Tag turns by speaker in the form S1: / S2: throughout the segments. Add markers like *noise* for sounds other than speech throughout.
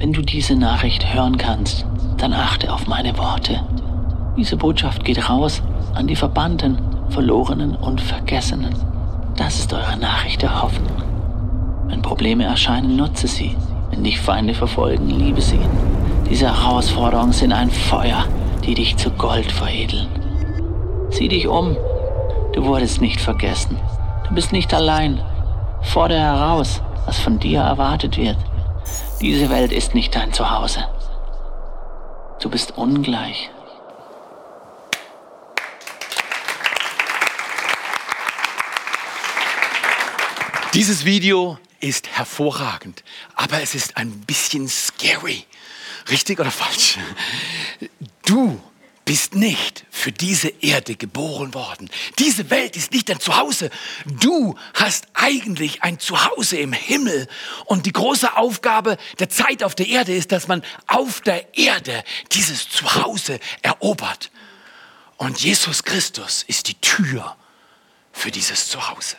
S1: Wenn du diese Nachricht hören kannst, dann achte auf meine Worte. Diese Botschaft geht raus an die Verbannten, Verlorenen und Vergessenen. Das ist eure Nachricht der Hoffnung. Wenn Probleme erscheinen, nutze sie. Wenn dich Feinde verfolgen, liebe sie. Diese Herausforderungen sind ein Feuer, die dich zu Gold veredeln. Sieh dich um. Du wurdest nicht vergessen. Du bist nicht allein. Fordere heraus, was von dir erwartet wird. Diese Welt ist nicht dein Zuhause. Du bist ungleich.
S2: Dieses Video ist hervorragend, aber es ist ein bisschen scary. Richtig oder falsch? Du bist nicht für diese Erde geboren worden. Diese Welt ist nicht dein Zuhause. Du hast eigentlich ein Zuhause im Himmel. Und die große Aufgabe der Zeit auf der Erde ist, dass man auf der Erde dieses Zuhause erobert. Und Jesus Christus ist die Tür für dieses Zuhause.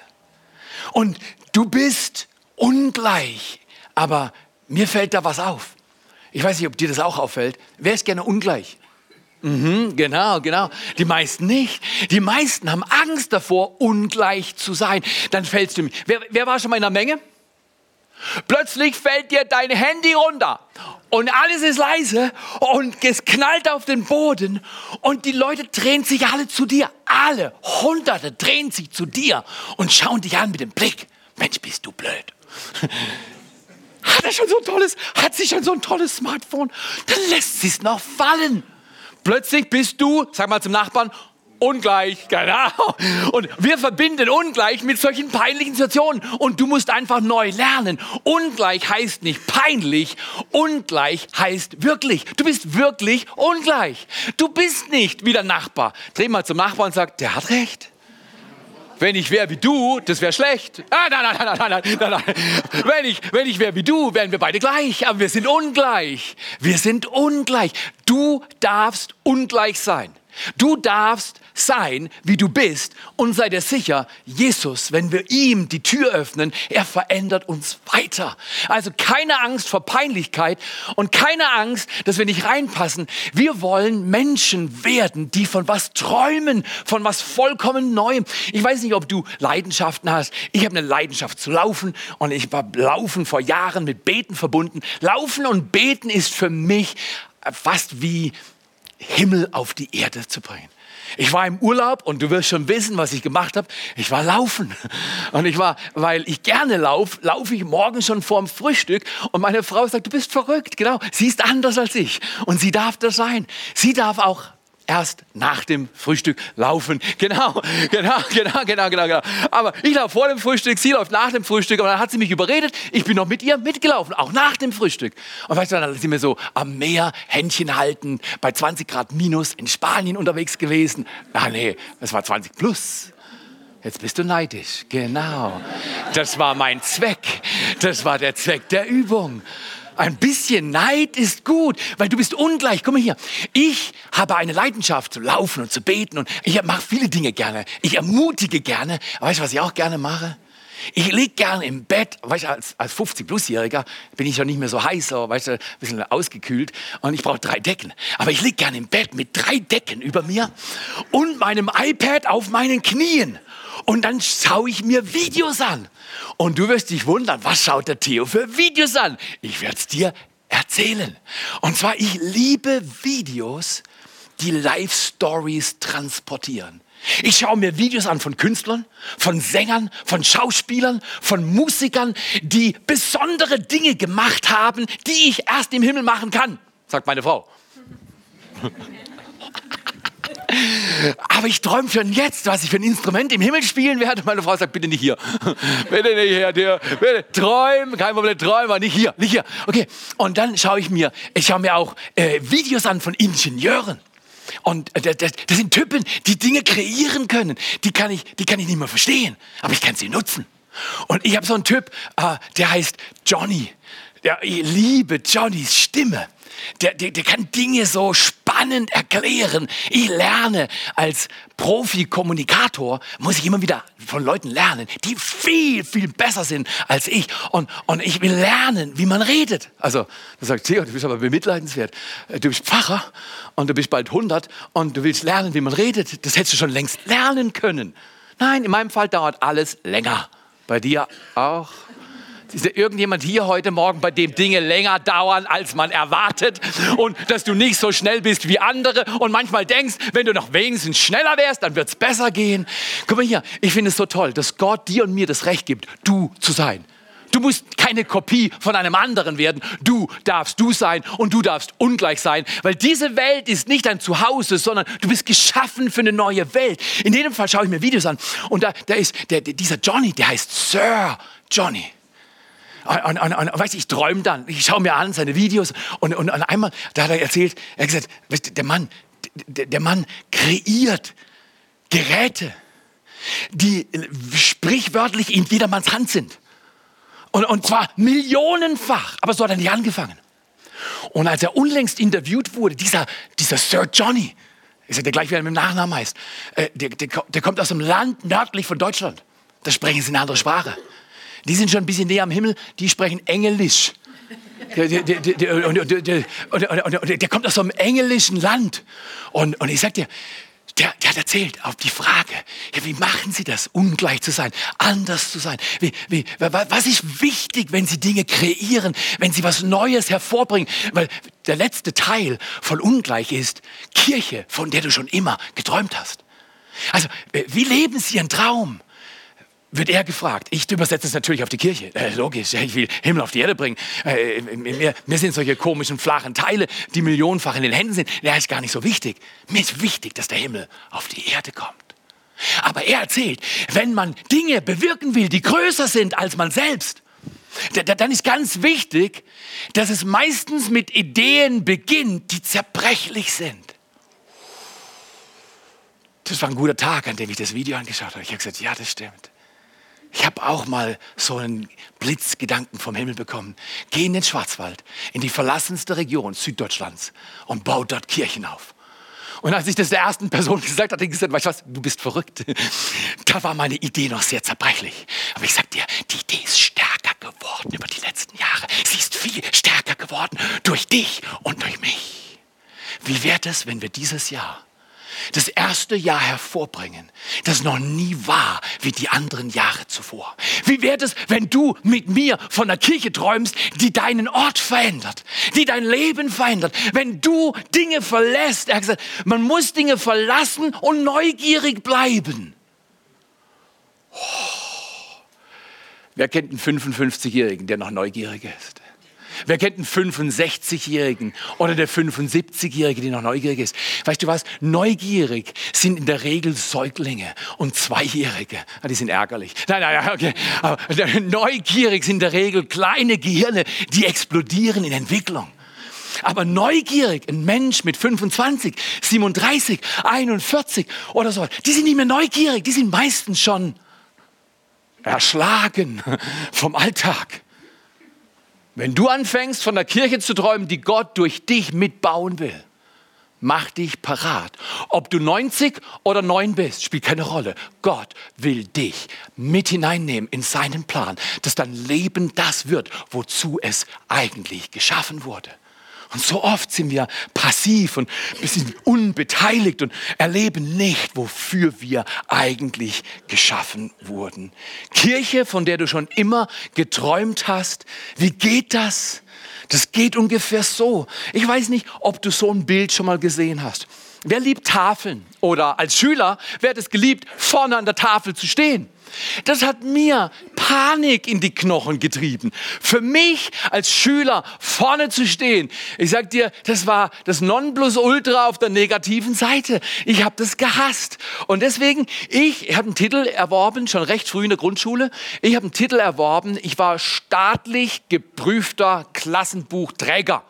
S2: Und du bist ungleich. Aber mir fällt da was auf. Ich weiß nicht, ob dir das auch auffällt. Wer ist gerne ungleich? Mhm, genau, genau. Die meisten nicht. Die meisten haben Angst davor, ungleich zu sein. Dann fällst du. Wer, wer war schon mal in der Menge? Plötzlich fällt dir dein Handy runter und alles ist leise und es knallt auf den Boden und die Leute drehen sich alle zu dir. Alle, Hunderte drehen sich zu dir und schauen dich an mit dem Blick. Mensch, bist du blöd. Hat er schon so ein tolles, hat sie schon so ein tolles Smartphone? Dann lässt sie es noch fallen. Plötzlich bist du, sag mal zum Nachbarn, ungleich, genau. Und wir verbinden ungleich mit solchen peinlichen Situationen. Und du musst einfach neu lernen. Ungleich heißt nicht peinlich, ungleich heißt wirklich. Du bist wirklich ungleich. Du bist nicht wie der Nachbar. Dreh mal zum Nachbarn und sag, der hat recht. Wenn ich wäre wie du, das wäre schlecht. Ah, nein, nein, nein, nein, nein, nein, nein. Wenn ich, wenn ich wäre wie du, wären wir beide gleich. Aber wir sind ungleich. Wir sind ungleich. Du darfst ungleich sein. Du darfst sein, wie du bist und sei dir sicher, Jesus, wenn wir ihm die Tür öffnen, er verändert uns weiter. Also keine Angst vor Peinlichkeit und keine Angst, dass wir nicht reinpassen. Wir wollen Menschen werden, die von was träumen, von was vollkommen Neuem. Ich weiß nicht, ob du Leidenschaften hast. Ich habe eine Leidenschaft zu laufen und ich war Laufen vor Jahren mit Beten verbunden. Laufen und Beten ist für mich fast wie Himmel auf die Erde zu bringen. Ich war im Urlaub und du wirst schon wissen, was ich gemacht habe. Ich war laufen. *laughs* Und ich war, weil ich gerne laufe, laufe ich morgen schon vorm Frühstück. Und meine Frau sagt, du bist verrückt. Genau. Sie ist anders als ich. Und sie darf das sein. Sie darf auch erst nach dem Frühstück laufen. Genau, *laughs* genau, genau, genau, genau, genau. Aber ich laufe vor dem Frühstück, sie läuft nach dem Frühstück und dann hat sie mich überredet. Ich bin noch mit ihr mitgelaufen, auch nach dem Frühstück. Und weißt du, dann sind wir so am Meer, Händchen halten, bei 20 Grad minus in Spanien unterwegs gewesen. Ah nee, es war 20 plus. Jetzt bist du neidisch. Genau. Das war mein Zweck. Das war der Zweck der Übung. Ein bisschen Neid ist gut, weil du bist ungleich. Guck mal hier. Ich habe eine Leidenschaft zu laufen und zu beten und ich mache viele Dinge gerne. Ich ermutige gerne. Weißt du, was ich auch gerne mache? Ich liege gerne im Bett, weißt du, als, als 50-Plus-Jähriger bin ich schon nicht mehr so heiß, so, weißt du, ein bisschen ausgekühlt und ich brauche drei Decken. Aber ich liege gerne im Bett mit drei Decken über mir und meinem iPad auf meinen Knien. Und dann schaue ich mir Videos an. Und du wirst dich wundern, was schaut der Theo für Videos an? Ich werde es dir erzählen. Und zwar, ich liebe Videos, die Life-Stories transportieren. Ich schaue mir Videos an von Künstlern, von Sängern, von Schauspielern, von Musikern, die besondere Dinge gemacht haben, die ich erst im Himmel machen kann, sagt meine Frau. Aber ich träume schon jetzt, was ich für ein Instrument im Himmel spielen werde. Meine Frau sagt, bitte nicht hier. *laughs* bitte nicht hier, dir. Bitte kein Problem, träum, aber nicht hier, nicht hier. Okay, und dann schaue ich mir, ich schaue mir auch äh, Videos an von Ingenieuren. Und äh, das, das sind Typen, die Dinge kreieren können. Die kann ich, die kann ich nicht mehr verstehen, aber ich kann sie nutzen. Und ich habe so einen Typ, äh, der heißt Johnny. Der, ich liebe Johnnys Stimme. Der, der, der kann Dinge so spannend spannend erklären. Ich lerne als Profi-Kommunikator, muss ich immer wieder von Leuten lernen, die viel, viel besser sind als ich. Und, und ich will lernen, wie man redet. Also, da sagt Theo, du bist aber bemitleidenswert. Du bist Pfarrer und du bist bald 100 und du willst lernen, wie man redet. Das hättest du schon längst lernen können. Nein, in meinem Fall dauert alles länger. Bei dir auch? Ist da irgendjemand hier heute Morgen, bei dem Dinge länger dauern, als man erwartet und dass du nicht so schnell bist wie andere und manchmal denkst, wenn du noch wenigstens schneller wärst, dann wird es besser gehen. Guck mal hier, ich finde es so toll, dass Gott dir und mir das Recht gibt, du zu sein. Du musst keine Kopie von einem anderen werden. Du darfst du sein und du darfst ungleich sein, weil diese Welt ist nicht dein Zuhause, sondern du bist geschaffen für eine neue Welt. In jedem Fall schaue ich mir Videos an und da, da ist der, dieser Johnny, der heißt Sir Johnny. Und, und, und, weißt, ich träume dann, ich schaue mir an seine Videos und, und, und einmal, da hat er erzählt, er hat gesagt, weißt, der Mann, der, der Mann kreiert Geräte, die sprichwörtlich in jedermanns Hand sind. Und, und zwar millionenfach, aber so hat er nicht angefangen. Und als er unlängst interviewt wurde, dieser, dieser Sir Johnny, ist ja der gleich, wie er mit dem Nachnamen heißt, äh, der, der, der kommt aus einem Land nördlich von Deutschland. Da sprechen sie eine andere Sprache. Die sind schon ein bisschen näher am Himmel, die sprechen Englisch. Der, der, der, und, der kommt aus so einem englischen Land. Und, und ich sag dir, der, der hat erzählt auf die Frage, ja, wie machen Sie das, ungleich zu sein, anders zu sein? Wie, wie, was ist wichtig, wenn Sie Dinge kreieren, wenn Sie was Neues hervorbringen? Weil der letzte Teil von ungleich ist Kirche, von der du schon immer geträumt hast. Also, wie leben Sie Ihren Traum? Wird er gefragt. Ich übersetze es natürlich auf die Kirche. Äh, logisch, ich will Himmel auf die Erde bringen. Äh, mir, mir, sind solche komischen, flachen Teile, die millionenfach in den Händen sind, der ist gar nicht so wichtig. Mir ist wichtig, dass der Himmel auf die Erde kommt. Aber er erzählt, wenn man Dinge bewirken will, die größer sind als man selbst, dann ist ganz wichtig, dass es meistens mit Ideen beginnt, die zerbrechlich sind. Das war ein guter Tag, an dem ich das Video angeschaut habe. Ich habe gesagt, ja, das stimmt. Ich habe auch mal so einen Blitzgedanken vom Himmel bekommen. Geh in den Schwarzwald, in die verlassenste Region Süddeutschlands und bau dort Kirchen auf. Und als ich das der ersten Person *laughs* gesagt hatte, gesagt, weißt du was, du bist verrückt. *laughs* Da war meine Idee noch sehr zerbrechlich. Aber ich sag dir, die Idee ist stärker geworden über die letzten Jahre. Sie ist viel stärker geworden durch dich und durch mich. Wie wäre es, wenn wir dieses Jahr das erste Jahr hervorbringen, das noch nie war wie die anderen Jahre zuvor. Wie wäre es, wenn du mit mir von einer Kirche träumst, die deinen Ort verändert, die dein Leben verändert, wenn du Dinge verlässt. Er hat gesagt, man muss Dinge verlassen und neugierig bleiben. Oh. Wer kennt einen 55-Jährigen, der noch neugierig ist? Wer kennt einen 65-Jährigen oder der 75-Jährige, der noch neugierig ist? Weißt du was? Neugierig sind in der Regel Säuglinge und Zweijährige. Ah, die sind ärgerlich. Nein, nein, okay. Aber neugierig sind in der Regel kleine Gehirne, die explodieren in Entwicklung. Aber neugierig, ein Mensch mit 25, 37, 41 oder so, die sind nicht mehr neugierig, die sind meistens schon erschlagen vom Alltag. Wenn du anfängst, von der Kirche zu träumen, die Gott durch dich mitbauen will, mach dich parat. Ob du 90 oder 9 bist, spielt keine Rolle. Gott will dich mit hineinnehmen in seinen Plan, dass dein Leben das wird, wozu es eigentlich geschaffen wurde. Und so oft sind wir passiv und ein bisschen unbeteiligt und erleben nicht, wofür wir eigentlich geschaffen wurden. Kirche, von der du schon immer geträumt hast, wie geht das? Das geht ungefähr so. Ich weiß nicht, ob du so ein Bild schon mal gesehen hast. Wer liebt Tafeln? Oder als Schüler, wer hat es geliebt, vorne an der Tafel zu stehen? Das hat mir Panik in die Knochen getrieben. Für mich als Schüler vorne zu stehen, ich sag dir, das war das Nonplusultra auf der negativen Seite. Ich habe das gehasst. Und deswegen, ich habe einen Titel erworben, schon recht früh in der Grundschule. Ich habe einen Titel erworben, ich war staatlich geprüfter Klassenbuchträger.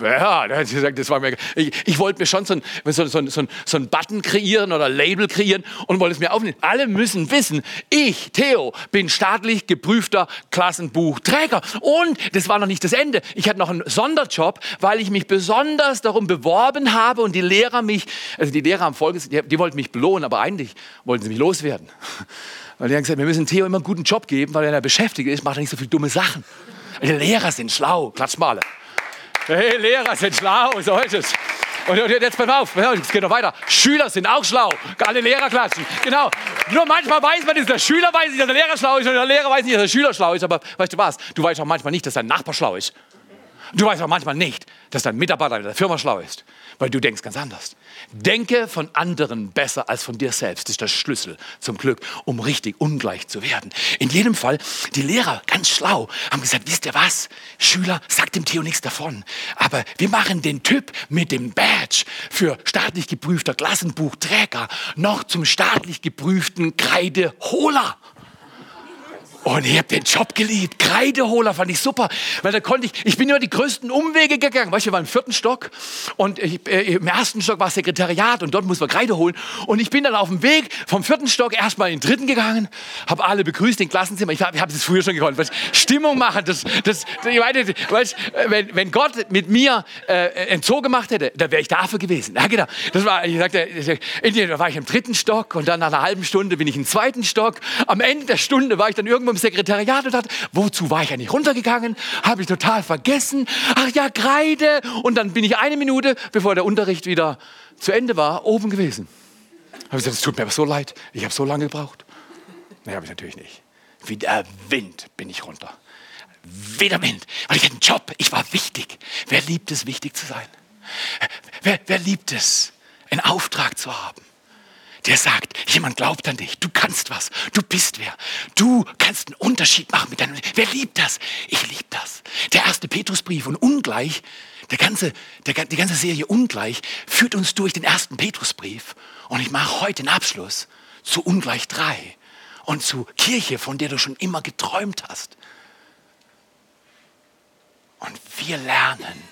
S2: Ja, das war mir. Ich, ich wollte mir schon so ein, so, so, so, so ein Button kreieren oder Label kreieren und wollte es mir aufnehmen. Alle müssen wissen, ich, Theo, bin staatlich geprüfter Klassenbuchträger. Und das war noch nicht das Ende. Ich hatte noch einen Sonderjob, weil ich mich besonders darum beworben habe und die Lehrer mich, also die Lehrer am Folgendes, die, die wollten mich belohnen, aber eigentlich wollten sie mich loswerden. *laughs* Weil die haben gesagt, wir müssen Theo immer einen guten Job geben, weil er beschäftigt ist, macht er nicht so viele dumme Sachen. Die Lehrer sind schlau, klatsch mal. Hey, Lehrer sind schlau, so ist es. Und jetzt pass auf, es geht noch weiter. Schüler sind auch schlau. Alle Lehrer klatschen. Genau. Nur manchmal weiß man, dass der Schüler weiß nicht, dass der Lehrer schlau ist und der Lehrer weiß nicht, dass der Schüler schlau ist. Aber weißt du was? Du weißt auch manchmal nicht, dass dein Nachbar schlau ist. Du weißt auch manchmal nicht, dass dein Mitarbeiter in der Firma schlau ist, weil du denkst ganz anders. Denke von anderen besser als von dir selbst. Ist der Schlüssel zum Glück, um richtig ungleich zu werden. In jedem Fall, die Lehrer, ganz schlau, haben gesagt, wisst ihr was? Schüler, sagt dem Theo nichts davon. Aber wir machen den Typ mit dem Badge für staatlich geprüfter Klassenbuchträger noch zum staatlich geprüften Kreideholer. Und ich habe den Job geliebt. Kreideholer fand ich super, weil da konnte ich, ich bin immer die größten Umwege gegangen. Weißt du, wir waren im vierten Stock und ich, äh, im ersten Stock war Sekretariat und dort muss man Kreide holen. Und ich bin dann auf dem Weg vom vierten Stock erstmal in den dritten gegangen, habe alle begrüßt, den Klassenzimmer. Ich habe hab das früher schon gekonnt. Weißt, Stimmung machen, das, das, ich meine, weißt, wenn, wenn Gott mit mir äh, ein Zoo gemacht hätte, dann wäre ich dafür gewesen. Ja, genau. Das war, ich sagte, da war ich im dritten Stock und dann nach einer halben Stunde bin ich im zweiten Stock. Am Ende der Stunde war ich dann irgendwo im Sekretariat und dachte, wozu war ich eigentlich runtergegangen? Habe ich total vergessen. Ach ja, Kreide. Und dann bin ich eine Minute, bevor der Unterricht wieder zu Ende war, oben gewesen. Habe ich gesagt, es tut mir aber so leid. Ich habe so lange gebraucht. Nee, habe ich natürlich nicht. Wie der Wind bin ich runter. Wie der Wind. Weil ich hatte einen Job. Ich war wichtig. Wer liebt es, wichtig zu sein? Wer, wer liebt es, einen Auftrag zu haben? Der sagt, jemand glaubt an dich, du kannst was, du bist wer, du kannst einen Unterschied machen mit deinem. Wer liebt das? Ich liebe das. Der erste Petrusbrief und ungleich, der ganze, der, die ganze Serie ungleich führt uns durch den ersten Petrusbrief und ich mache heute den Abschluss zu ungleich drei und zu Kirche, von der du schon immer geträumt hast. Und wir lernen,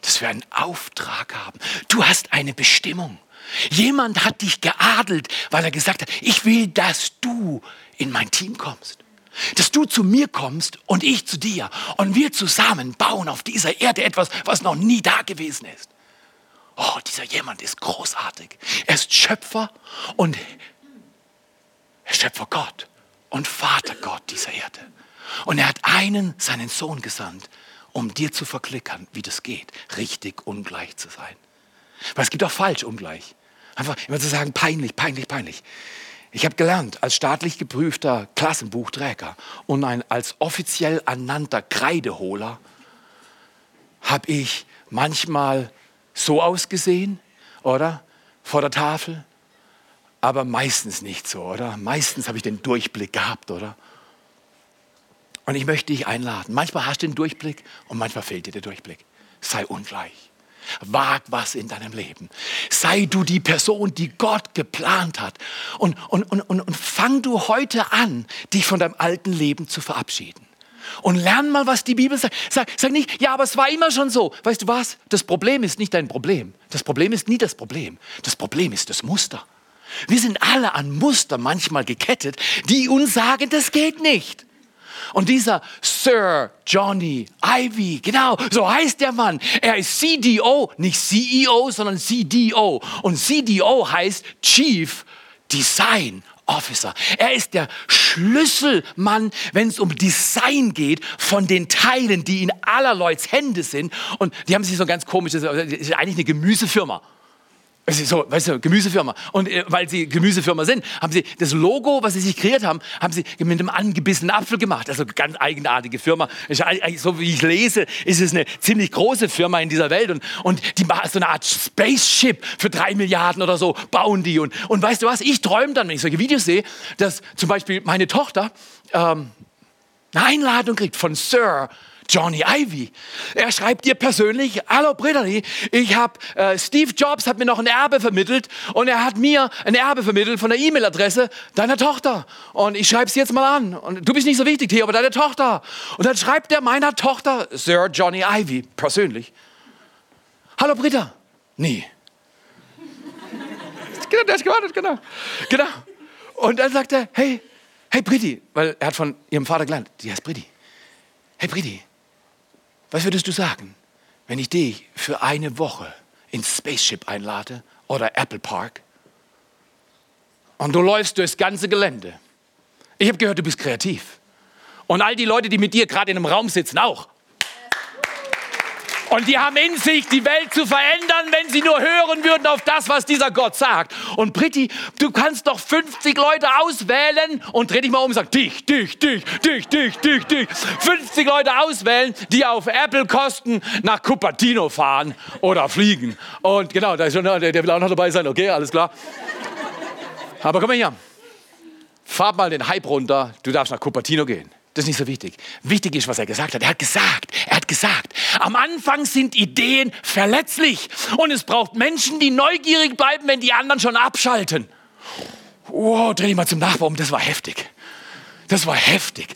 S2: dass wir einen Auftrag haben. Du hast eine Bestimmung. Jemand hat dich geadelt, weil er gesagt hat, ich will, dass du in mein Team kommst. Dass du zu mir kommst und ich zu dir. Und wir zusammen bauen auf dieser Erde etwas, was noch nie da gewesen ist. Oh, dieser jemand ist großartig. Er ist Schöpfer und Schöpfer Gott und Vater Gott dieser Erde. Und er hat einen, seinen Sohn gesandt, um dir zu verklickern, wie das geht, richtig ungleich zu sein. Weil es gibt auch falsch ungleich. Einfach immer zu sagen, peinlich, peinlich, peinlich. Ich habe gelernt, als staatlich geprüfter Klassenbuchträger und ein, als offiziell ernannter Kreideholer habe ich manchmal so ausgesehen, oder? Vor der Tafel. Aber meistens nicht so, oder? Meistens habe ich den Durchblick gehabt, oder? Und ich möchte dich einladen. Manchmal hast du den Durchblick und manchmal fehlt dir der Durchblick. Sei ungleich. Wag was in deinem Leben. Sei du die Person, die Gott geplant hat. Und, und, und, und, und fang du heute an, dich von deinem alten Leben zu verabschieden. Und lern mal, was die Bibel sagt. Sag, sag nicht, ja, aber es war immer schon so. Weißt du was? Das Problem ist nicht dein Problem. Das Problem ist nie das Problem. Das Problem ist das Muster. Wir sind alle an Muster manchmal gekettet, die uns sagen, das geht nicht. Und dieser Sir Johnny Ivy, genau, so heißt der Mann. Er ist CDO, nicht CEO, sondern CDO. Und CDO heißt Chief Design Officer. Er ist der Schlüsselmann, wenn es um Design geht von den Teilen, die in aller Leuts Hände sind. Und die haben sich so ganz komisch, das ist eigentlich eine Gemüsefirma. So, weißt du, Gemüsefirma. Und äh, weil sie Gemüsefirma sind, haben sie das Logo, was sie sich kreiert haben, haben sie mit einem angebissenen Apfel gemacht. Also ganz eigenartige Firma. So wie ich lese, ist es eine ziemlich große Firma in dieser Welt. Und, und die machen so eine Art Spaceship für drei Milliarden oder so, bauen die. Und, und weißt du was, ich träume dann, wenn ich solche Videos sehe, dass zum Beispiel meine Tochter ähm, eine Einladung kriegt von Sir Johnny Ivy. Er schreibt dir persönlich, hallo Brittany, ich habe, äh, Steve Jobs hat mir noch ein Erbe vermittelt und er hat mir ein Erbe vermittelt von der E-Mail-Adresse deiner Tochter. Und ich schreibe es jetzt mal an. Und du bist nicht so wichtig, Theo, aber deine Tochter. Und dann schreibt er meiner Tochter, Sir Johnny Ivy, persönlich, Hallo Britta. Nie. *laughs* Genau, hat gewartet, genau. Genau. Und dann sagt er, hey, hey Britti, weil er hat von ihrem Vater gelernt, die heißt Britti. Hey Britti, was würdest du sagen, wenn ich dich für eine Woche ins Spaceship einlade oder Apple Park und du läufst durchs ganze Gelände? Ich habe gehört, du bist kreativ. Und all die Leute, die mit dir gerade in einem Raum sitzen, auch. Und die haben in sich, die Welt zu verändern, wenn sie nur hören würden auf das, was dieser Gott sagt. Und Britti, du kannst doch 50 Leute auswählen und dreh dich mal um und sag, dich, dich, dich, dich, dich, dich, dich. 50 Leute auswählen, die auf Apple-Kosten nach Cupertino fahren oder fliegen. Und genau, da ist schon, der, der will auch noch dabei sein, okay, alles klar. Aber komm mal hier. Fahr mal den Hype runter, du darfst nach Cupertino gehen. Das ist nicht so wichtig. Wichtig ist, was er gesagt hat. Er hat gesagt, er hat gesagt, am Anfang sind Ideen verletzlich und es braucht Menschen, die neugierig bleiben, wenn die anderen schon abschalten. Wow, dreh dich mal zum Nachbarn, das war heftig. Das war heftig.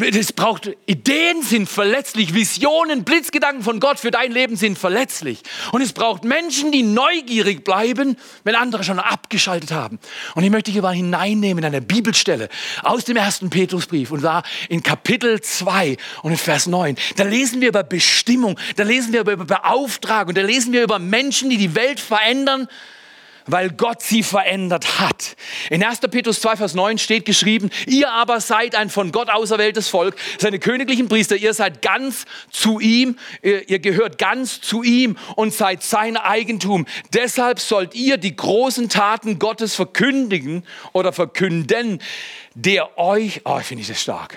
S2: Es braucht Ideen sind verletzlich, Visionen, Blitzgedanken von Gott für dein Leben sind verletzlich. Und es braucht Menschen, die neugierig bleiben, wenn andere schon abgeschaltet haben. Und ich möchte hier mal hineinnehmen in eine Bibelstelle aus dem ersten Petrusbrief und da in Kapitel 2 und in Vers 9. Da lesen wir über Bestimmung, da lesen wir über Beauftragung, da lesen wir über Menschen, die die Welt verändern weil Gott sie verändert hat. In 1. Petrus 2, Vers 9 steht geschrieben, ihr aber seid ein von Gott auserwähltes Volk, seine königlichen Priester, ihr seid ganz zu ihm, ihr gehört ganz zu ihm und seid sein Eigentum. Deshalb sollt ihr die großen Taten Gottes verkündigen oder verkünden, der euch, oh, finde ich das stark,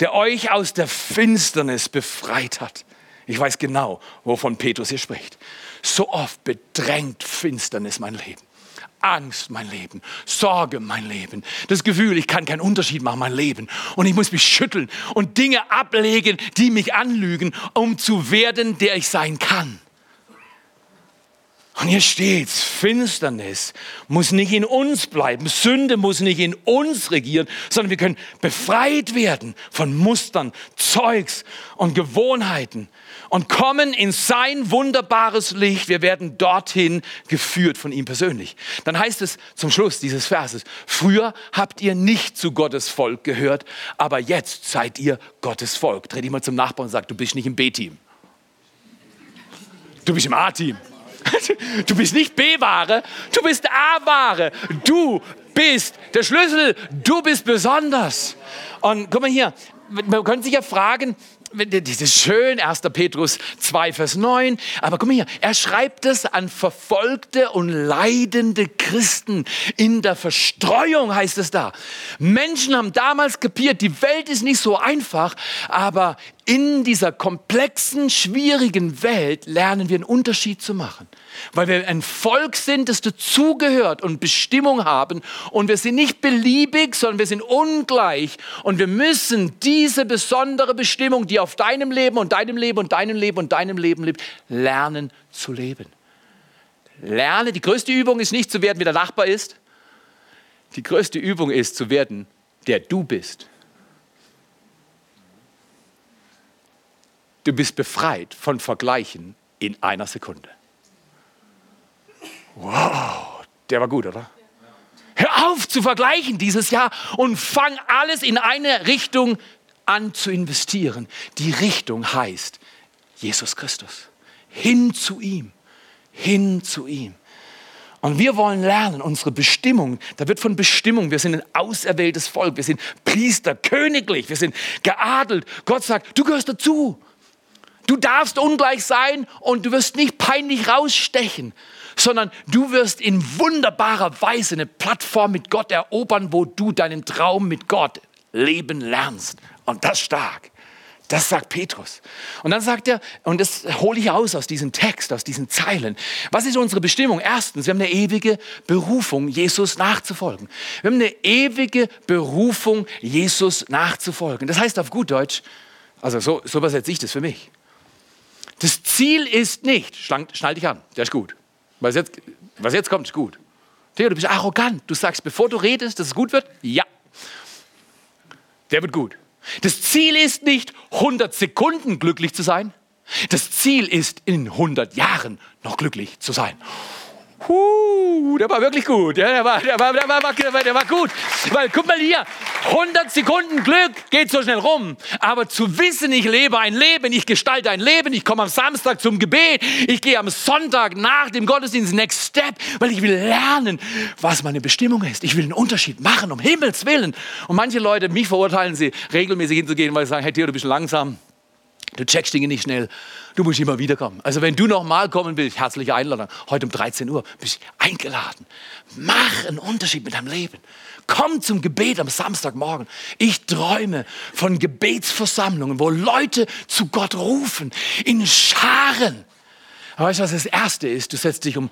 S2: der euch aus der Finsternis befreit hat. Ich weiß genau, wovon Petrus hier spricht. So oft bedrängt Finsternis mein Leben. Angst mein Leben, Sorge mein Leben, das Gefühl, ich kann keinen Unterschied machen mein Leben und ich muss mich schütteln und Dinge ablegen, die mich anlügen, um zu werden, der ich sein kann. Und hier steht's, Finsternis muss nicht in uns bleiben, Sünde muss nicht in uns regieren, sondern wir können befreit werden von Mustern, Zeugs und Gewohnheiten und kommen in sein wunderbares Licht. Wir werden dorthin geführt von ihm persönlich. Dann heißt es zum Schluss dieses Verses, früher habt ihr nicht zu Gottes Volk gehört, aber jetzt seid ihr Gottes Volk. Dreh dich mal zum Nachbarn und sag, du bist nicht im B-Team. Du bist im A-Team. *laughs* Du bist nicht B-Ware, du bist A-Ware. Du bist der Schlüssel, du bist besonders. Und guck mal hier, man könnte sich ja fragen, das ist schön, 1. Petrus 2, Vers 9. Aber guck mal hier, er schreibt es an verfolgte und leidende Christen. In der Verstreuung heißt es da. Menschen haben damals kapiert, die Welt ist nicht so einfach, aber in dieser komplexen, schwierigen Welt lernen wir einen Unterschied zu machen. Weil wir ein Volk sind, das dazugehört und Bestimmung haben. Und wir sind nicht beliebig, sondern wir sind ungleich. Und wir müssen diese besondere Bestimmung, die auf deinem Leben und deinem Leben und deinem Leben und deinem Leben lebt, lernen zu leben. Lerne, die größte Übung ist nicht zu werden, wie der Nachbar ist. Die größte Übung ist zu werden, der du bist. Du bist befreit von Vergleichen in einer Sekunde. Wow, der war gut, oder? Hör auf zu vergleichen dieses Jahr und fang alles in eine Richtung an zu investieren. Die Richtung heißt Jesus Christus. Hin zu ihm. Hin zu ihm. Und wir wollen lernen, unsere Bestimmung, da wird von Bestimmung, wir sind ein auserwähltes Volk, wir sind Priester, königlich, wir sind geadelt. Gott sagt, du gehörst dazu. Du darfst ungleich sein und du wirst nicht peinlich rausstechen, sondern du wirst in wunderbarer Weise eine Plattform mit Gott erobern, wo du deinen Traum mit Gott leben lernst. Und das stark. Das sagt Petrus. Und dann sagt er, und das hole ich aus aus diesem Text, aus diesen Zeilen. Was ist unsere Bestimmung? Erstens, wir haben eine ewige Berufung, Jesus nachzufolgen. Wir haben eine ewige Berufung, Jesus nachzufolgen. Das heißt auf gut Deutsch, also so, so übersetze ich das für mich. Das Ziel ist nicht, schnall dich an, der ist gut. Was jetzt, was jetzt kommt, ist gut. Theo, du bist arrogant. Du sagst, bevor du redest, dass es gut wird, ja. Der wird gut. Das Ziel ist nicht, 100 Sekunden glücklich zu sein. Das Ziel ist, in 100 Jahren noch glücklich zu sein. Huh, der war wirklich gut. Ja, der, war, der, war, der, war, der, war, der war gut. Weil, guck mal hier, 100 Sekunden Glück geht so schnell rum. Aber zu wissen, ich lebe ein Leben, ich gestalte ein Leben, ich komme am Samstag zum Gebet, ich gehe am Sonntag nach dem Gottesdienst Next Step, weil ich will lernen, was meine Bestimmung ist. Ich will einen Unterschied machen, um Himmels Willen. Und manche Leute, mich verurteilen sie, regelmäßig hinzugehen, weil sie sagen, hey Theo, du bist langsam. Du checkst Dinge nicht schnell. Du musst immer wiederkommen. Also wenn du nochmal kommen willst, herzliche Einladung. Heute um 13 Uhr bist du eingeladen. Mach einen Unterschied mit deinem Leben. Komm zum Gebet am Samstagmorgen. Ich träume von Gebetsversammlungen, wo Leute zu Gott rufen, in Scharen. Aber weißt du, was das Erste ist? Du setzt dich um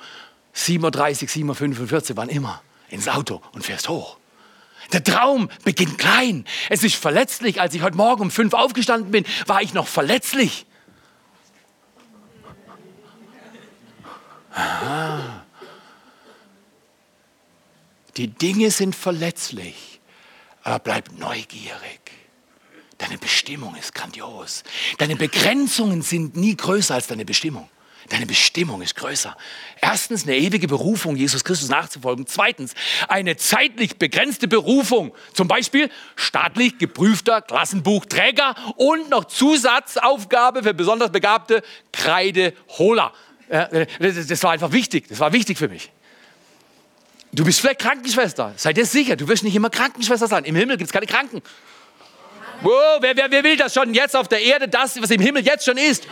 S2: 7.30 Uhr, 7.45 Uhr, wann immer, ins Auto und fährst hoch. Der Traum beginnt klein. Es ist verletzlich. Als ich heute Morgen um fünf aufgestanden bin, war ich noch verletzlich. Aha. Die Dinge sind verletzlich, aber bleib neugierig. Deine Bestimmung ist grandios. Deine Begrenzungen sind nie größer als deine Bestimmung. Deine Bestimmung ist größer. Erstens eine ewige Berufung, Jesus Christus nachzufolgen. Zweitens eine zeitlich begrenzte Berufung. Zum Beispiel staatlich geprüfter Klassenbuchträger und noch Zusatzaufgabe für besonders begabte Kreideholer. Das war einfach wichtig. Das war wichtig für mich. Du bist vielleicht Krankenschwester. Sei dir sicher, du wirst nicht immer Krankenschwester sein. Im Himmel gibt es keine Kranken. Wow, wer, wer, wer will das schon jetzt auf der Erde, das, was im Himmel jetzt schon ist?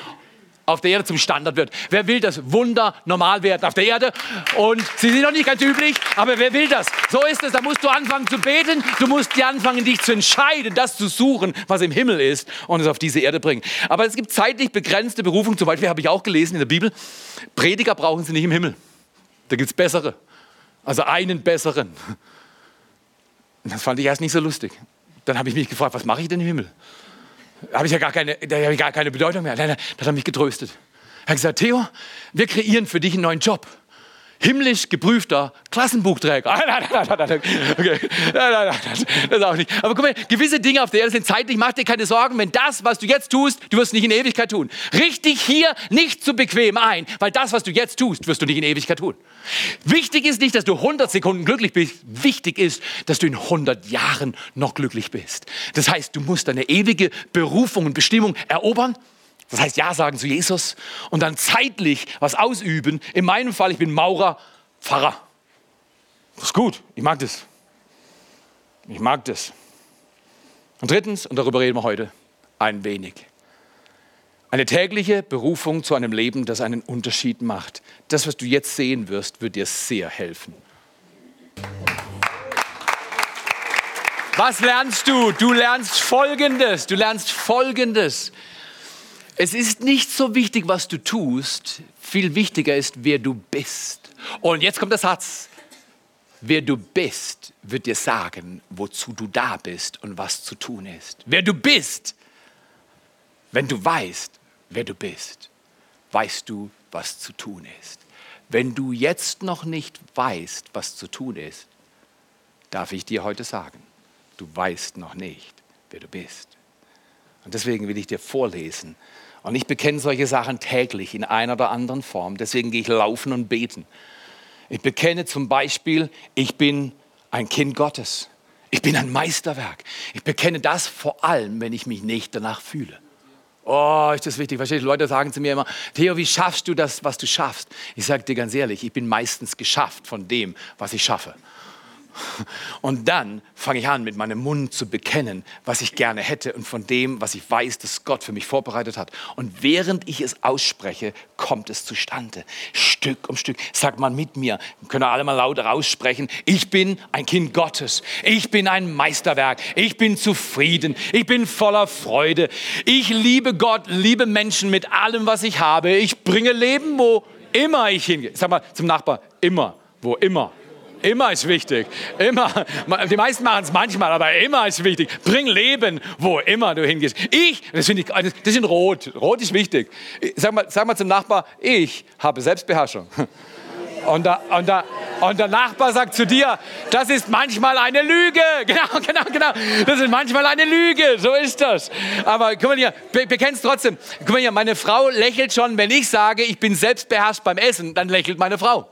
S2: Auf der Erde zum Standard wird. Wer will das Wunder normal werden auf der Erde? Und sie sind noch nicht ganz üblich, aber wer will das? So ist es. Da musst du anfangen zu beten. Du musst dir anfangen, dich zu entscheiden, das zu suchen, was im Himmel ist und es auf diese Erde bringen. Aber es gibt zeitlich begrenzte Berufung. Zum Beispiel habe ich auch gelesen in der Bibel, Prediger brauchen sie nicht im Himmel. Da gibt es bessere. Also einen besseren. Das fand ich erst nicht so lustig. Dann habe ich mich gefragt, was mache ich denn im Himmel? Habe ich ja gar keine, da habe ich gar keine Bedeutung mehr. Da hat mich getröstet. Er hat gesagt, Theo, wir kreieren für dich einen neuen Job himmlisch geprüfter Klassenbuchträger. Okay. Das ist auch nicht. Aber guck mal, gewisse Dinge auf der Erde sind zeitlich. Mach dir keine Sorgen, wenn das, was du jetzt tust, du wirst nicht in Ewigkeit tun. Richte hier nicht zu bequem ein, weil das, was du jetzt tust, wirst du nicht in Ewigkeit tun. Wichtig ist nicht, dass du 100 Sekunden glücklich bist. Wichtig ist, dass du in 100 Jahren noch glücklich bist. Das heißt, du musst deine ewige Berufung und Bestimmung erobern das heißt, Ja sagen zu Jesus und dann zeitlich was ausüben. In meinem Fall, ich bin Maurer, Pfarrer. Das ist gut, ich mag das. Ich mag das. Und drittens, und darüber reden wir heute, ein wenig. Eine tägliche Berufung zu einem Leben, das einen Unterschied macht. Das, was du jetzt sehen wirst, wird dir sehr helfen. Was lernst du? Du lernst Folgendes. Du lernst Folgendes. Es ist nicht so wichtig, was du tust, viel wichtiger ist, wer du bist. Und jetzt kommt der Satz. Wer du bist, wird dir sagen, wozu du da bist und was zu tun ist. Wer du bist, wenn du weißt, wer du bist, weißt du, was zu tun ist. Wenn du jetzt noch nicht weißt, was zu tun ist, darf ich dir heute sagen, du weißt noch nicht, wer du bist. Und deswegen will ich dir vorlesen, und ich bekenne solche Sachen täglich in einer oder anderen Form. Deswegen gehe ich laufen und beten. Ich bekenne zum Beispiel, ich bin ein Kind Gottes. Ich bin ein Meisterwerk. Ich bekenne das vor allem, wenn ich mich nicht danach fühle. Oh, ist das wichtig. Verstehst du? Leute sagen zu mir immer, Theo, wie schaffst du das, was du schaffst? Ich sage dir ganz ehrlich, ich bin meistens geschafft von dem, was ich schaffe. Und dann fange ich an, mit meinem Mund zu bekennen, was ich gerne hätte und von dem, was ich weiß, dass Gott für mich vorbereitet hat. Und während ich es ausspreche, kommt es zustande. Stück um Stück. Sagt man mit mir, können alle mal lauter aussprechen. Ich bin ein Kind Gottes. Ich bin ein Meisterwerk. Ich bin zufrieden. Ich bin voller Freude. Ich liebe Gott, liebe Menschen mit allem, was ich habe. Ich bringe Leben, wo immer ich hingehe. Sag mal zum Nachbar, immer, wo immer Immer ist wichtig. Immer. Die meisten machen es manchmal, aber immer ist wichtig. Bring Leben, wo immer du hingehst. Ich, das finde ich, das ist in Rot. Rot ist wichtig. Sag mal, sag mal zum Nachbar, ich habe Selbstbeherrschung. Und da, und da, Und der Nachbar sagt zu dir, das ist manchmal eine Lüge. *laughs* Genau, genau, genau. Das ist manchmal eine Lüge. So ist das. Aber guck mal hier, kennen es trotzdem. Guck mal hier, meine Frau lächelt schon, wenn ich sage, ich bin selbstbeherrscht beim Essen, dann lächelt meine Frau.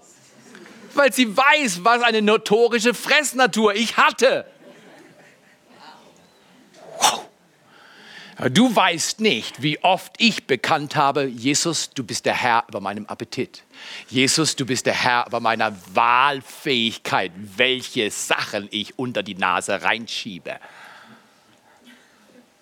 S2: Weil sie weiß, was eine notorische Fressnatur ich hatte. Du weißt nicht, wie oft ich bekannt habe, Jesus, du bist der Herr über meinem Appetit. Jesus, du bist der Herr über meiner Wahlfähigkeit, welche Sachen ich unter die Nase reinschiebe.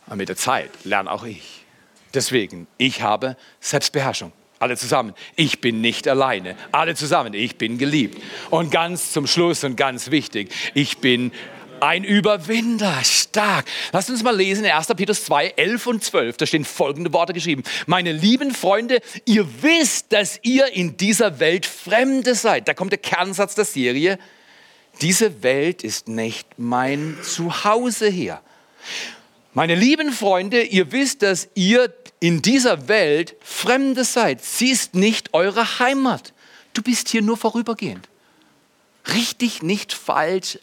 S2: Und mit der Zeit lerne auch ich. Deswegen, ich habe Selbstbeherrschung. Alle zusammen. Ich bin nicht alleine. Alle zusammen. Ich bin geliebt. Und ganz zum Schluss und ganz wichtig, ich bin ein Überwinder, stark. Lasst uns mal lesen in 1. Petrus 2, 11 und 12. Da stehen folgende Worte geschrieben. Meine lieben Freunde, ihr wisst, dass ihr in dieser Welt Fremde seid. Da kommt der Kernsatz der Serie. Diese Welt ist nicht mein Zuhause hier. Meine lieben Freunde, ihr wisst, dass ihr in dieser Welt Fremde seid. Sie ist nicht eure Heimat. Du bist hier nur vorübergehend. Richtig, nicht falsch,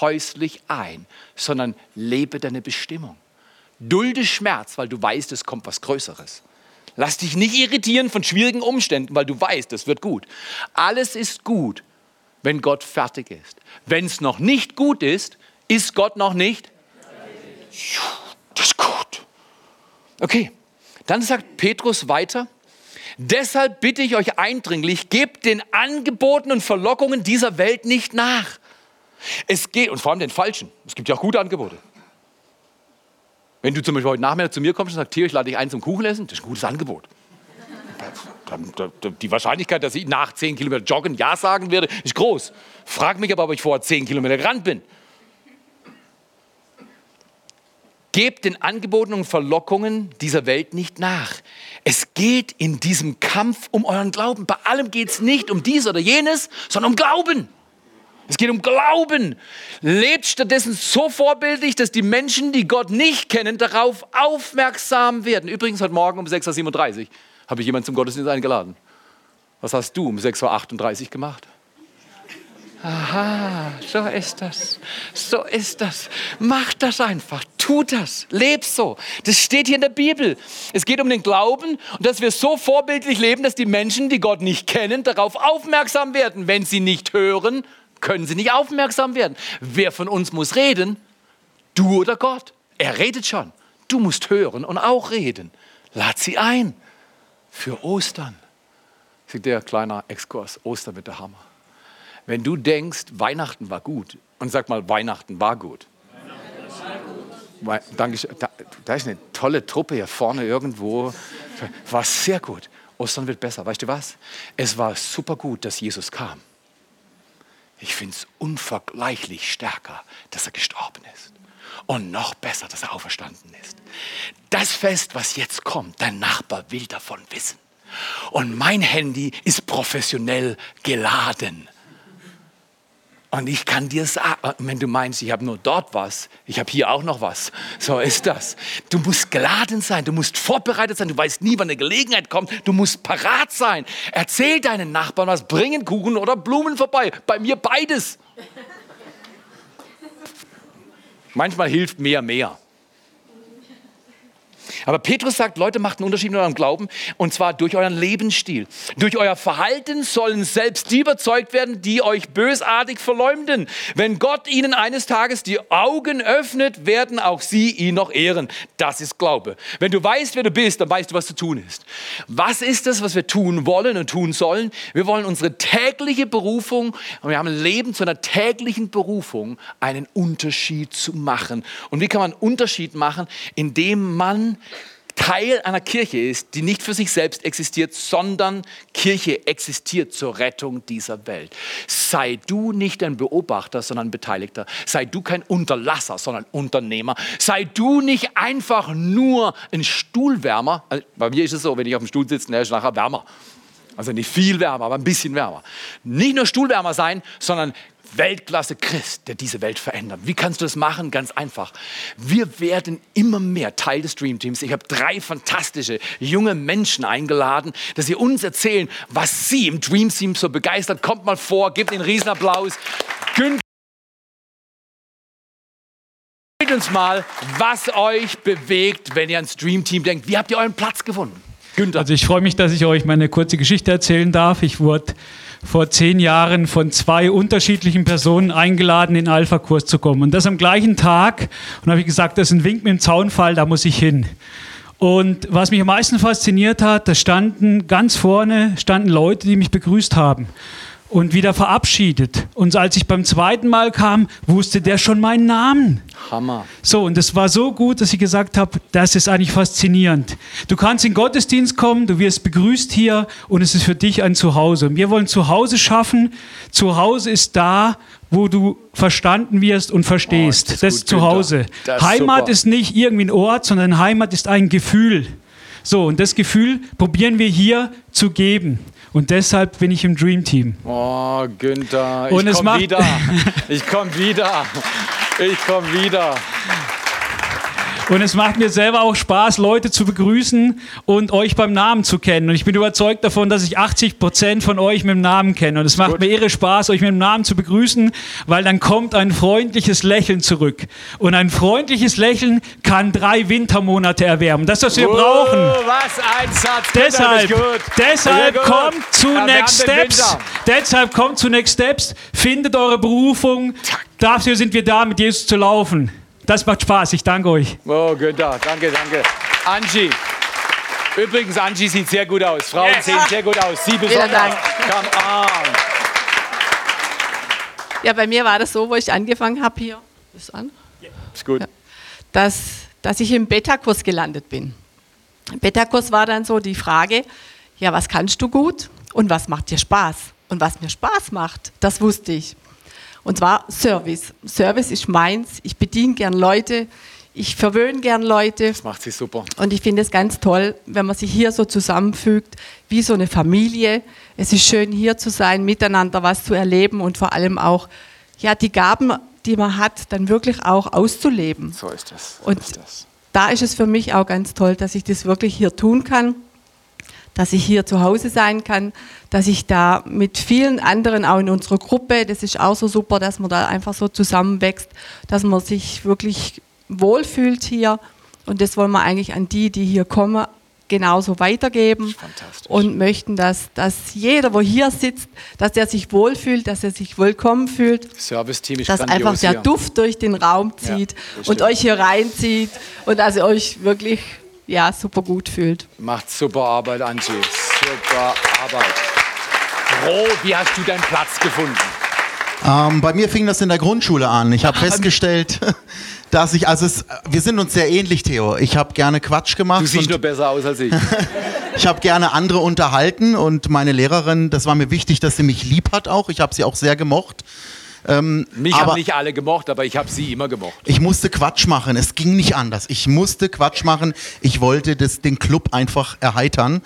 S2: häuslich ein, sondern lebe deine Bestimmung. Dulde Schmerz, weil du weißt, es kommt was Größeres. Lass dich nicht irritieren von schwierigen Umständen, weil du weißt, es wird gut. Alles ist gut, wenn Gott fertig ist. Wenn es noch nicht gut ist, ist Gott noch nicht. Das ist gut. Okay, dann sagt Petrus weiter. Deshalb bitte ich euch eindringlich, gebt den Angeboten und Verlockungen dieser Welt nicht nach. Es geht, und vor allem den falschen. Es gibt ja auch gute Angebote. Wenn du zum Beispiel heute Nachmittag zu mir kommst und sagst, hier, ich lade dich ein zum Kuchen essen, das ist ein gutes Angebot. Die Wahrscheinlichkeit, dass ich nach 10 Kilometer joggen Ja sagen werde, ist groß. Frag mich aber, ob ich vorher 10 Kilometer gerannt bin. Gebt den Angeboten und Verlockungen dieser Welt nicht nach. Es geht in diesem Kampf um euren Glauben. Bei allem geht es nicht um dies oder jenes, sondern um Glauben. Es geht um Glauben. Lebt stattdessen so vorbildlich, dass die Menschen, die Gott nicht kennen, darauf aufmerksam werden. Übrigens, heute Morgen um 6.37 Uhr habe ich jemanden zum Gottesdienst eingeladen. Was hast du um 6.38 Uhr gemacht? Aha, so ist das. So ist das. Mach das einfach. Tu das. Leb so. Das steht hier in der Bibel. Es geht um den Glauben und dass wir so vorbildlich leben, dass die Menschen, die Gott nicht kennen, darauf aufmerksam werden. Wenn sie nicht hören, können sie nicht aufmerksam werden. Wer von uns muss reden? Du oder Gott? Er redet schon. Du musst hören und auch reden. Lad sie ein für Ostern. Der kleiner Exkurs, Ostern wird der Hammer. Wenn du denkst, Weihnachten war gut, und sag mal, Weihnachten war gut. Danke, da, da ist eine tolle Truppe hier vorne irgendwo. War sehr gut. Ostern wird besser. Weißt du was? Es war super gut, dass Jesus kam. Ich finde es unvergleichlich stärker, dass er gestorben ist. Und noch besser, dass er auferstanden ist. Das Fest, was jetzt kommt, dein Nachbar will davon wissen. Und mein Handy ist professionell geladen. Und ich kann dir sagen, wenn du meinst, ich habe nur dort was, ich habe hier auch noch was. So ist das. Du musst geladen sein, du musst vorbereitet sein, du weißt nie, wann eine Gelegenheit kommt. Du musst parat sein. Erzähl deinen Nachbarn was, bringen Kuchen oder Blumen vorbei. Bei mir beides. Manchmal hilft mehr mehr. Aber Petrus sagt, Leute, macht einen Unterschied in eurem Glauben und zwar durch euren Lebensstil. Durch euer Verhalten sollen selbst die überzeugt werden, die euch bösartig verleumden. Wenn Gott ihnen eines Tages die Augen öffnet, werden auch sie ihn noch ehren. Das ist Glaube. Wenn du weißt, wer du bist, dann weißt du, was zu tun ist. Was ist das, was wir tun wollen und tun sollen? Wir wollen unsere tägliche Berufung, und wir haben ein Leben zu einer täglichen Berufung, einen Unterschied zu machen. Und wie kann man einen Unterschied machen? Indem man Teil einer Kirche ist, die nicht für sich selbst existiert, sondern Kirche existiert zur Rettung dieser Welt. Sei du nicht ein Beobachter, sondern ein Beteiligter. Sei du kein Unterlasser, sondern Unternehmer. Sei du nicht einfach nur ein Stuhlwärmer. Also bei mir ist es so, wenn ich auf dem Stuhl sitze, der ist nachher wärmer. Also nicht viel wärmer, aber ein bisschen wärmer. Nicht nur Stuhlwärmer sein, sondern Weltklasse Christ, der diese Welt verändert. Wie kannst du das machen? Ganz einfach. Wir werden immer mehr Teil des Dream Teams. Ich habe drei fantastische junge Menschen eingeladen, dass sie uns erzählen, was sie im Dream Team so begeistert. Kommt mal vor, gebt einen Riesenapplaus. Günther uns mal, was euch bewegt, wenn ihr ans Dream Team denkt. Wie habt ihr euren Platz gefunden?
S3: Günther. Also ich freue mich, dass ich euch meine kurze Geschichte erzählen darf. Ich wurde vor zehn Jahren von zwei unterschiedlichen Personen eingeladen, in den Alpha-Kurs zu kommen. Und das am gleichen Tag. Und habe ich gesagt, das ist ein Wink mit dem Zaunfall, da muss ich hin. Und was mich am meisten fasziniert hat, da standen ganz vorne standen Leute, die mich begrüßt haben und wieder verabschiedet. Und als ich beim zweiten Mal kam, wusste der schon meinen Namen.
S2: Hammer.
S3: So, und das war so gut, dass ich gesagt habe, das ist eigentlich faszinierend. Du kannst in den Gottesdienst kommen, du wirst begrüßt hier und es ist für dich ein Zuhause. Und wir wollen Zuhause schaffen. Zuhause ist da, wo du verstanden wirst und verstehst. Oh, das, das ist Zuhause. Das Heimat super. ist nicht irgendwie ein Ort, sondern Heimat ist ein Gefühl. So, und das Gefühl probieren wir hier zu geben. Und deshalb bin ich im Dream Team.
S2: Oh, Günther, ich komme *laughs* wieder. Ich komme wieder. Ich komme wieder.
S3: Und es macht mir selber auch Spaß, Leute zu begrüßen und euch beim Namen zu kennen. Und ich bin überzeugt davon, dass ich 80 Prozent von euch mit dem Namen kenne. Und es macht Gut. mir irre Spaß, euch mit dem Namen zu begrüßen, weil dann kommt ein freundliches Lächeln zurück. Und ein freundliches Lächeln kann drei Wintermonate erwärmen. Das, was wir oh, brauchen.
S2: Was ein Satz.
S3: Deshalb, deshalb kommt zu Next Steps. Deshalb kommt zu Next Steps. Findet eure Berufung. Dafür sind wir da, mit Jesus zu laufen. Das macht Spaß. Ich danke euch.
S2: Oh, Günther, danke, danke. Angie. Übrigens, Angie sieht sehr gut aus. Frauen yes. sehen sehr gut aus. Sie besonders. Dank. Come on.
S4: Ja, bei mir war das so, wo ich angefangen habe hier. Ist an?
S2: Ja. Ist gut. Ja,
S4: dass, dass ich im Beta-Kurs gelandet bin. Im Beta-Kurs war dann so die Frage, ja, was kannst du gut und was macht dir Spaß? Und was mir Spaß macht, das wusste ich. Und zwar Service. Service ist meins. Ich bediene gern Leute. Ich verwöhne gern Leute.
S2: Das macht sie super.
S4: Und ich finde es ganz toll, wenn man sich hier so zusammenfügt, wie so eine Familie. Es ist schön, hier zu sein, miteinander was zu erleben und vor allem auch, ja, die Gaben, die man hat, dann wirklich auch auszuleben.
S2: So ist das.
S4: So und
S2: ist das.
S4: da ist es für mich auch ganz toll, dass ich das wirklich hier tun kann dass ich hier zu Hause sein kann, dass ich da mit vielen anderen, auch in unserer Gruppe, das ist auch so super, dass man da einfach so zusammenwächst, dass man sich wirklich wohlfühlt hier. Und das wollen wir eigentlich an die, die hier kommen, genauso weitergeben und möchten, dass, dass jeder, wo hier sitzt, dass er sich wohlfühlt, dass er sich willkommen fühlt,
S2: Service-Team ist
S4: dass einfach der
S2: hier.
S4: Duft durch den Raum zieht ja, und euch hier reinzieht und dass ihr euch wirklich ja, super gut fühlt.
S2: Macht super Arbeit, Angie. Super Arbeit. Bro, wie hast du deinen Platz gefunden?
S5: Ähm, bei mir fing das in der Grundschule an. Ich habe festgestellt, *laughs* dass ich, also es, wir sind uns sehr ähnlich, Theo. Ich habe gerne Quatsch gemacht. Du
S2: siehst nur besser aus als ich. *laughs*
S5: ich habe gerne andere unterhalten und meine Lehrerin, das war mir wichtig, dass sie mich lieb hat auch. Ich habe sie auch sehr gemocht.
S2: Ähm, Mich haben nicht alle gemocht, aber ich habe sie immer gemocht.
S5: Ich musste Quatsch machen. Es ging nicht anders. Ich musste Quatsch machen. Ich wollte das, den Club einfach erheitern.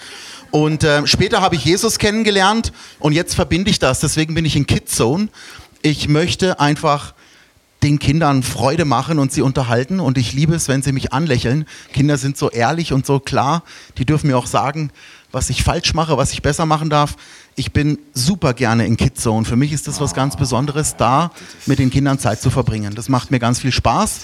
S5: Und äh, später habe ich Jesus kennengelernt und jetzt verbinde ich das. Deswegen bin ich in Kidzone. Ich möchte einfach den Kindern Freude machen und sie unterhalten. Und ich liebe es, wenn sie mich anlächeln. Kinder sind so ehrlich und so klar. Die dürfen mir auch sagen, was ich falsch mache, was ich besser machen darf. Ich bin super gerne in Kidzone. Für mich ist das was ganz Besonderes, da mit den Kindern Zeit zu verbringen. Das macht mir ganz viel Spaß.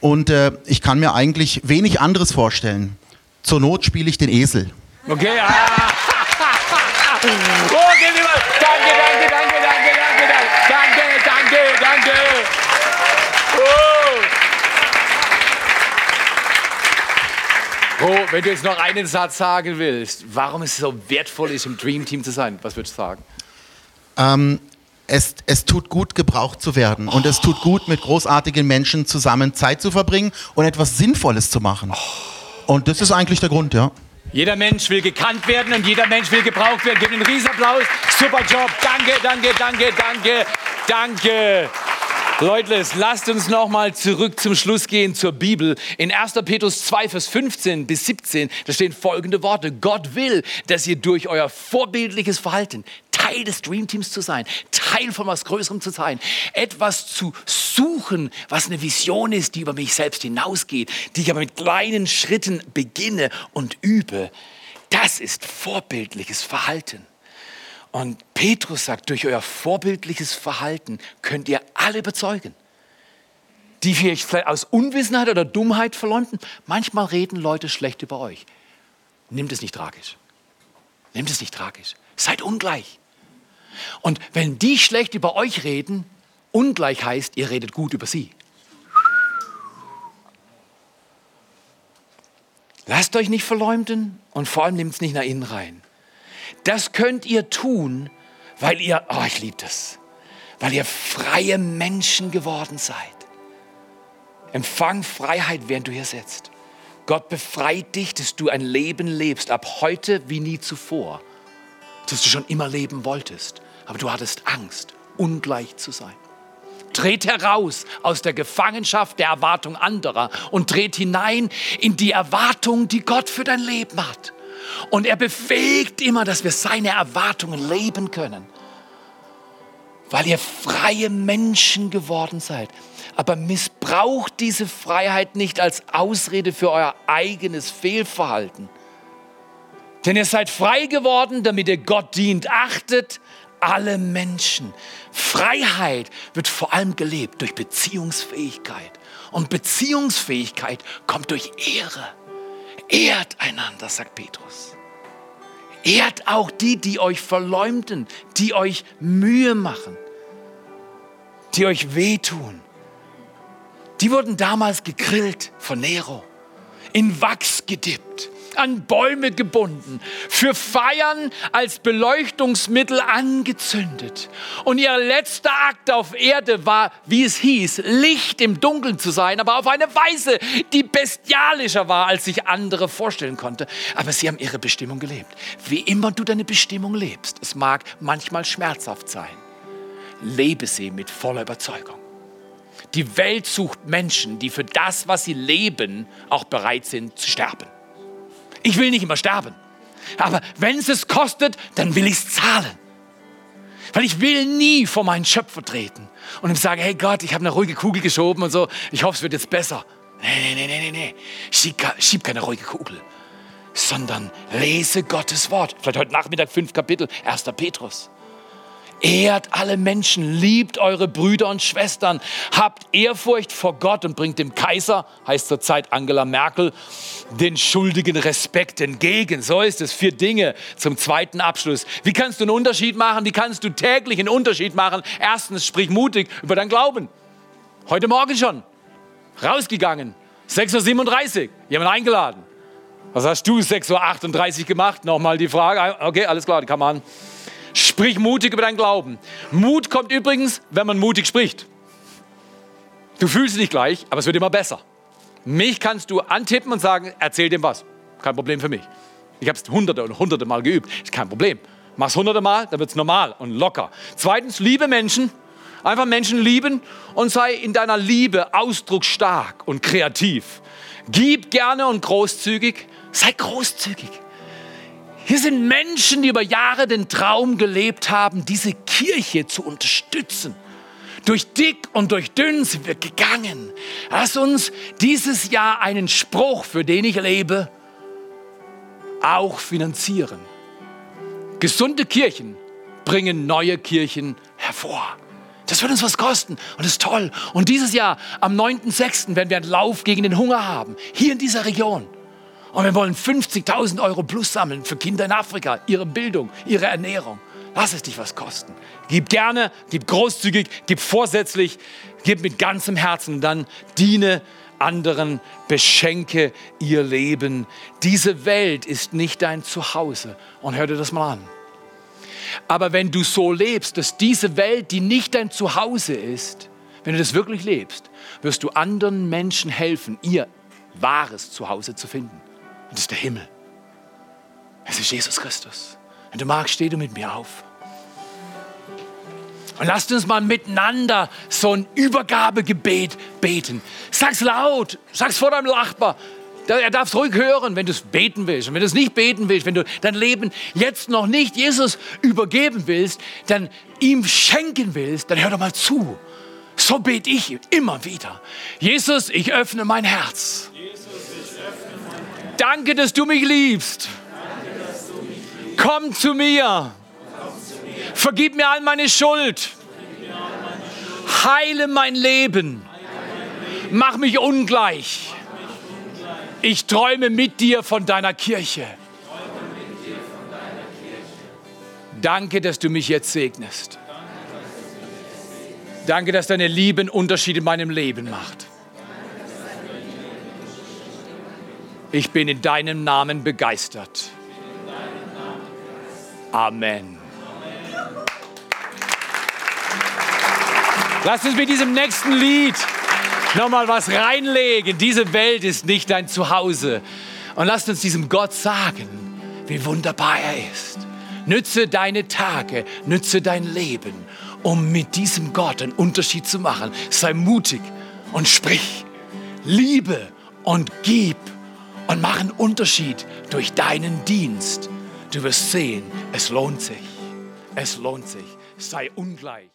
S5: Und äh, ich kann mir eigentlich wenig anderes vorstellen. Zur Not spiele ich den Esel.
S2: Okay, ah. *laughs* oh, danke, danke, danke, danke, danke, danke. Oh. Oh, wenn du jetzt noch einen Satz sagen willst, warum es so wertvoll ist, im Dream Team zu sein, was würdest du sagen?
S5: Ähm, es, es tut gut, gebraucht zu werden. Und es tut gut, mit großartigen Menschen zusammen Zeit zu verbringen und etwas Sinnvolles zu machen. Und das ist eigentlich der Grund, ja.
S2: Jeder Mensch will gekannt werden und jeder Mensch will gebraucht werden. Gib einen Riesenapplaus. Super Job. Danke, danke, danke, danke, danke. Leute, lasst uns noch mal zurück zum Schluss gehen zur Bibel. In 1. Petrus 2, Vers 15 bis 17, da stehen folgende Worte. Gott will, dass ihr durch euer vorbildliches Verhalten Teil des Dreamteams zu sein, Teil von was Größerem zu sein, etwas zu suchen, was eine Vision ist, die über mich selbst hinausgeht, die ich aber mit kleinen Schritten beginne und übe. Das ist vorbildliches Verhalten. Und Petrus sagt, durch euer vorbildliches Verhalten könnt ihr alle überzeugen, die vielleicht aus Unwissenheit oder Dummheit verleumden. Manchmal reden Leute schlecht über euch. Nimmt es nicht tragisch. Nimmt es nicht tragisch. Seid ungleich. Und wenn die schlecht über euch reden, ungleich heißt, ihr redet gut über sie. Lasst euch nicht verleumden und vor allem nehmt es nicht nach innen rein. Das könnt ihr tun, weil ihr, oh, ich liebe das, weil ihr freie Menschen geworden seid. Empfang Freiheit, während du hier sitzt. Gott befreit dich, dass du ein Leben lebst, ab heute wie nie zuvor, das du schon immer leben wolltest. Aber du hattest Angst, ungleich zu sein. Dreht heraus aus der Gefangenschaft der Erwartung anderer und dreht hinein in die Erwartung, die Gott für dein Leben hat. Und er befähigt immer, dass wir seine Erwartungen leben können. Weil ihr freie Menschen geworden seid. Aber missbraucht diese Freiheit nicht als Ausrede für euer eigenes Fehlverhalten. Denn ihr seid frei geworden, damit ihr Gott dient. Achtet alle Menschen. Freiheit wird vor allem gelebt durch Beziehungsfähigkeit. Und Beziehungsfähigkeit kommt durch Ehre. Ehrt einander, sagt Petrus. Ehrt auch die, die euch verleumden, die euch Mühe machen, die euch wehtun. Die wurden damals gegrillt von Nero, in Wachs gedippt, an Bäume gebunden, für Feiern als Beleuchtungsmittel angezündet. Und ihr letzter Akt auf Erde war, wie es hieß, Licht im Dunkeln zu sein, aber auf eine Weise, die bestialischer war, als sich andere vorstellen konnte. Aber sie haben ihre Bestimmung gelebt. Wie immer du deine Bestimmung lebst, es mag manchmal schmerzhaft sein, lebe sie mit voller Überzeugung. Die Welt sucht Menschen, die für das, was sie leben, auch bereit sind zu sterben. Ich will nicht immer sterben. Aber wenn es es kostet, dann will ich es zahlen. Weil ich will nie vor meinen Schöpfer treten und ihm sagen, hey Gott, ich habe eine ruhige Kugel geschoben und so, ich hoffe, es wird jetzt besser. Nee, nee, nee, nee, nee. Schieb, schieb keine ruhige Kugel, sondern lese Gottes Wort. Vielleicht heute Nachmittag fünf Kapitel, 1. Petrus. Ehrt alle Menschen, liebt eure Brüder und Schwestern, habt Ehrfurcht vor Gott und bringt dem Kaiser, heißt zurzeit Angela Merkel, den schuldigen Respekt entgegen. So ist es. Vier Dinge zum zweiten Abschluss. Wie kannst du einen Unterschied machen? Wie kannst du täglich einen Unterschied machen? Erstens, sprich mutig über dein Glauben. Heute Morgen schon. Rausgegangen. 6.37 Uhr. Jemand eingeladen. Was hast du 6.38 Uhr gemacht? Nochmal die Frage. Okay, alles klar, kann man. Sprich mutig über deinen Glauben. Mut kommt übrigens, wenn man mutig spricht. Du fühlst nicht gleich, aber es wird immer besser. Mich kannst du antippen und sagen, erzähl dem was. Kein Problem für mich. Ich habe es hunderte und hunderte Mal geübt. Ist kein Problem. Mach es hunderte Mal, dann wird es normal und locker. Zweitens, liebe Menschen. Einfach Menschen lieben und sei in deiner Liebe ausdrucksstark und kreativ. Gib gerne und großzügig. Sei großzügig. Hier sind Menschen, die über Jahre den Traum gelebt haben, diese Kirche zu unterstützen. Durch dick und durch dünn sind wir gegangen. Lass uns dieses Jahr einen Spruch, für den ich lebe, auch finanzieren. Gesunde Kirchen bringen neue Kirchen hervor. Das wird uns was kosten und ist toll. Und dieses Jahr am 9.6. werden wir einen Lauf gegen den Hunger haben, hier in dieser Region. Und wir wollen 50.000 Euro plus sammeln für Kinder in Afrika, ihre Bildung, ihre Ernährung. Lass es dich was kosten. Gib gerne, gib großzügig, gib vorsätzlich, gib mit ganzem Herzen. Dann diene anderen, beschenke ihr Leben. Diese Welt ist nicht dein Zuhause. Und hör dir das mal an. Aber wenn du so lebst, dass diese Welt, die nicht dein Zuhause ist, wenn du das wirklich lebst, wirst du anderen Menschen helfen, ihr wahres Zuhause zu finden. Und das ist der Himmel. Es ist Jesus Christus. Wenn du magst, steh du mit mir auf. Und lasst uns mal miteinander so ein Übergabegebet beten. Sag's laut, sag's vor deinem Nachbar. Er darf es ruhig hören, wenn du es beten willst. Und wenn du es nicht beten willst, wenn du dein Leben jetzt noch nicht Jesus übergeben willst, dann ihm schenken willst, dann hör doch mal zu. So bete ich immer wieder. Jesus, ich öffne mein Herz. Danke, dass du mich liebst. Komm zu mir. Vergib mir all meine Schuld. Heile mein Leben. Mach mich ungleich. Ich träume mit dir von deiner Kirche. Danke, dass du mich jetzt segnest. Danke, dass deine Liebe einen Unterschied in meinem Leben macht. Ich bin in deinem Namen begeistert. Amen. Lass uns mit diesem nächsten Lied nochmal was reinlegen. Diese Welt ist nicht dein Zuhause. Und lasst uns diesem Gott sagen, wie wunderbar er ist. Nütze deine Tage, nütze dein Leben um mit diesem Gott einen Unterschied zu machen. Sei mutig und sprich. Liebe und gib und mach einen Unterschied durch deinen Dienst. Du wirst sehen, es lohnt sich. Es lohnt sich. Sei ungleich.